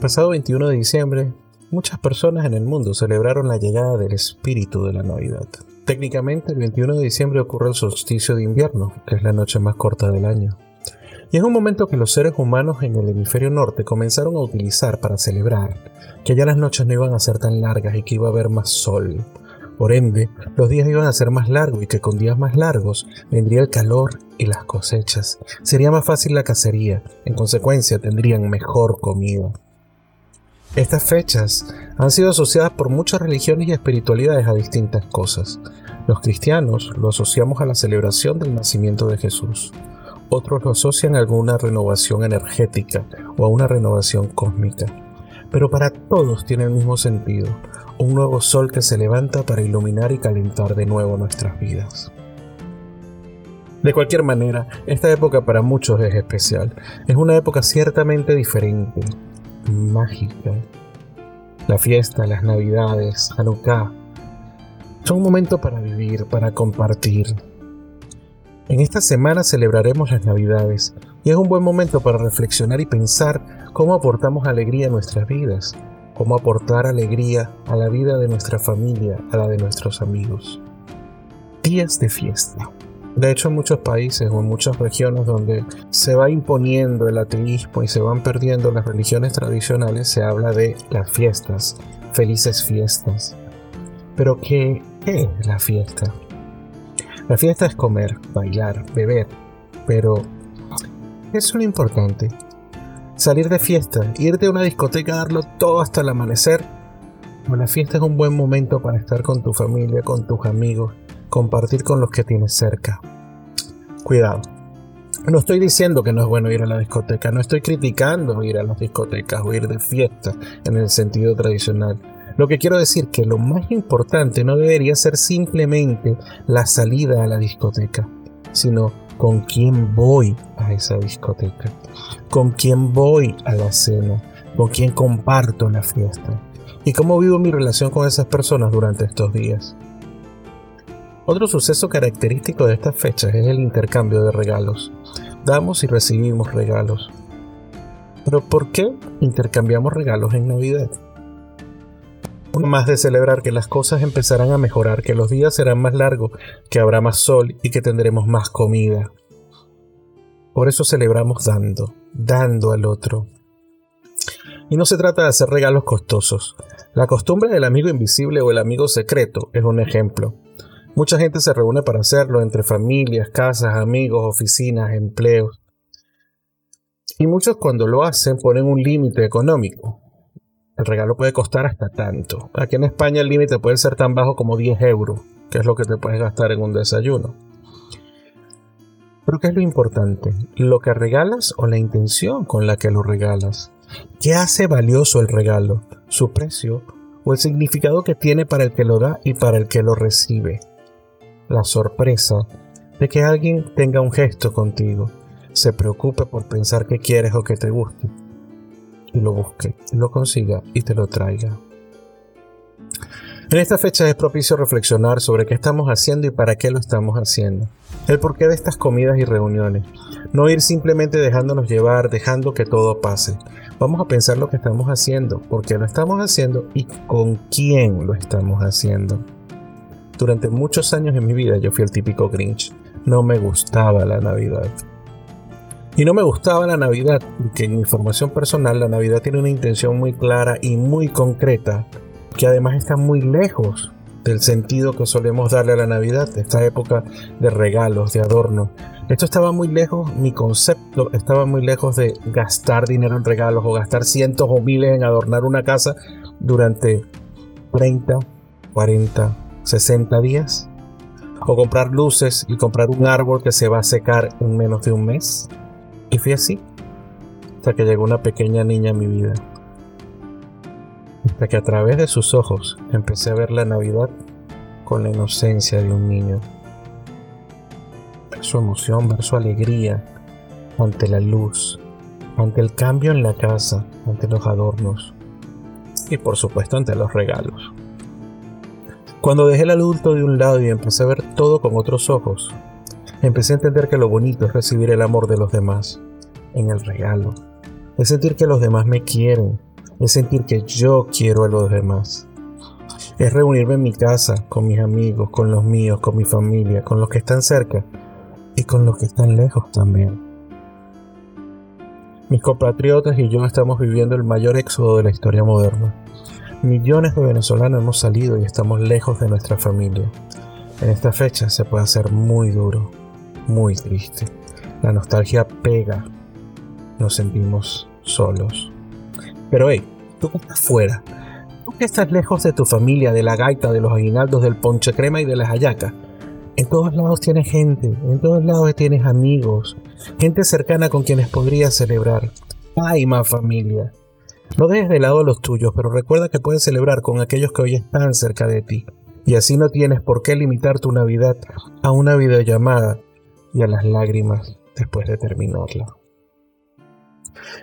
pasado 21 de diciembre, muchas personas en el mundo celebraron la llegada del espíritu de la Navidad. Técnicamente, el 21 de diciembre ocurre el solsticio de invierno, que es la noche más corta del año. Y es un momento que los seres humanos en el hemisferio norte comenzaron a utilizar para celebrar que ya las noches no iban a ser tan largas y que iba a haber más sol. Por ende, los días iban a ser más largos y que con días más largos vendría el calor y las cosechas. Sería más fácil la cacería, en consecuencia tendrían mejor comida. Estas fechas han sido asociadas por muchas religiones y espiritualidades a distintas cosas. Los cristianos lo asociamos a la celebración del nacimiento de Jesús otros lo asocian a alguna renovación energética o a una renovación cósmica. Pero para todos tiene el mismo sentido, un nuevo sol que se levanta para iluminar y calentar de nuevo nuestras vidas. De cualquier manera, esta época para muchos es especial. Es una época ciertamente diferente, mágica. La fiesta, las navidades, Hanukkah, son un momento para vivir, para compartir, en esta semana celebraremos las Navidades y es un buen momento para reflexionar y pensar cómo aportamos alegría a nuestras vidas, cómo aportar alegría a la vida de nuestra familia, a la de nuestros amigos. Días de fiesta. De hecho, en muchos países o en muchas regiones donde se va imponiendo el ateísmo y se van perdiendo las religiones tradicionales, se habla de las fiestas, felices fiestas. Pero ¿qué es la fiesta? La fiesta es comer, bailar, beber, pero es lo importante. Salir de fiesta, irte a una discoteca, darlo todo hasta el amanecer. O la fiesta es un buen momento para estar con tu familia, con tus amigos, compartir con los que tienes cerca. Cuidado. No estoy diciendo que no es bueno ir a la discoteca, no estoy criticando ir a las discotecas o ir de fiesta en el sentido tradicional. Lo que quiero decir que lo más importante no debería ser simplemente la salida a la discoteca, sino con quién voy a esa discoteca, con quién voy a la cena, con quién comparto la fiesta y cómo vivo mi relación con esas personas durante estos días. Otro suceso característico de estas fechas es el intercambio de regalos. Damos y recibimos regalos. Pero ¿por qué intercambiamos regalos en Navidad? más de celebrar que las cosas empezarán a mejorar, que los días serán más largos, que habrá más sol y que tendremos más comida. Por eso celebramos dando, dando al otro. Y no se trata de hacer regalos costosos. La costumbre del amigo invisible o el amigo secreto es un ejemplo. Mucha gente se reúne para hacerlo entre familias, casas, amigos, oficinas, empleos. Y muchos cuando lo hacen ponen un límite económico. El regalo puede costar hasta tanto. Aquí en España el límite puede ser tan bajo como 10 euros, que es lo que te puedes gastar en un desayuno. Pero ¿qué es lo importante? ¿Lo que regalas o la intención con la que lo regalas? ¿Qué hace valioso el regalo? ¿Su precio o el significado que tiene para el que lo da y para el que lo recibe? La sorpresa de que alguien tenga un gesto contigo, se preocupe por pensar que quieres o que te guste y lo busque, lo consiga y te lo traiga. En esta fecha es propicio reflexionar sobre qué estamos haciendo y para qué lo estamos haciendo. El porqué de estas comidas y reuniones. No ir simplemente dejándonos llevar, dejando que todo pase. Vamos a pensar lo que estamos haciendo, por qué lo estamos haciendo y con quién lo estamos haciendo. Durante muchos años en mi vida yo fui el típico Grinch. No me gustaba la Navidad. Y no me gustaba la Navidad, porque en mi formación personal la Navidad tiene una intención muy clara y muy concreta, que además está muy lejos del sentido que solemos darle a la Navidad, esta época de regalos, de adornos. Esto estaba muy lejos, mi concepto estaba muy lejos de gastar dinero en regalos o gastar cientos o miles en adornar una casa durante 30, 40, 60 días. O comprar luces y comprar un árbol que se va a secar en menos de un mes. Y fui así, hasta que llegó una pequeña niña a mi vida. Hasta que a través de sus ojos empecé a ver la Navidad con la inocencia de un niño. Ver su emoción, ver su alegría ante la luz, ante el cambio en la casa, ante los adornos y por supuesto ante los regalos. Cuando dejé el adulto de un lado y empecé a ver todo con otros ojos, empecé a entender que lo bonito es recibir el amor de los demás en el regalo. Es sentir que los demás me quieren, es sentir que yo quiero a los demás. Es reunirme en mi casa, con mis amigos, con los míos, con mi familia, con los que están cerca y con los que están lejos también. Mis compatriotas y yo estamos viviendo el mayor éxodo de la historia moderna. Millones de venezolanos hemos salido y estamos lejos de nuestra familia. En esta fecha se puede hacer muy duro, muy triste. La nostalgia pega. Nos sentimos solos. Pero hey, tú que estás fuera, tú que estás lejos de tu familia, de la gaita, de los aguinaldos, del ponche crema y de las hallacas. En todos lados tienes gente, en todos lados tienes amigos, gente cercana con quienes podrías celebrar. Hay más familia. No dejes de lado los tuyos, pero recuerda que puedes celebrar con aquellos que hoy están cerca de ti. Y así no tienes por qué limitar tu Navidad a una videollamada y a las lágrimas después de terminarla.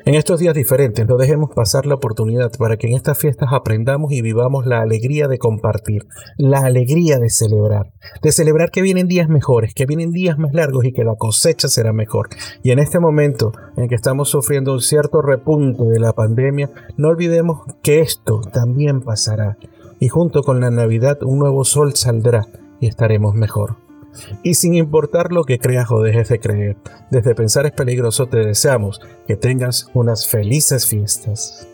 En estos días diferentes no dejemos pasar la oportunidad para que en estas fiestas aprendamos y vivamos la alegría de compartir, la alegría de celebrar, de celebrar que vienen días mejores, que vienen días más largos y que la cosecha será mejor. Y en este momento en que estamos sufriendo un cierto repunte de la pandemia, no olvidemos que esto también pasará y junto con la Navidad un nuevo sol saldrá y estaremos mejor. Y sin importar lo que creas o dejes de creer, desde pensar es peligroso te deseamos que tengas unas felices fiestas.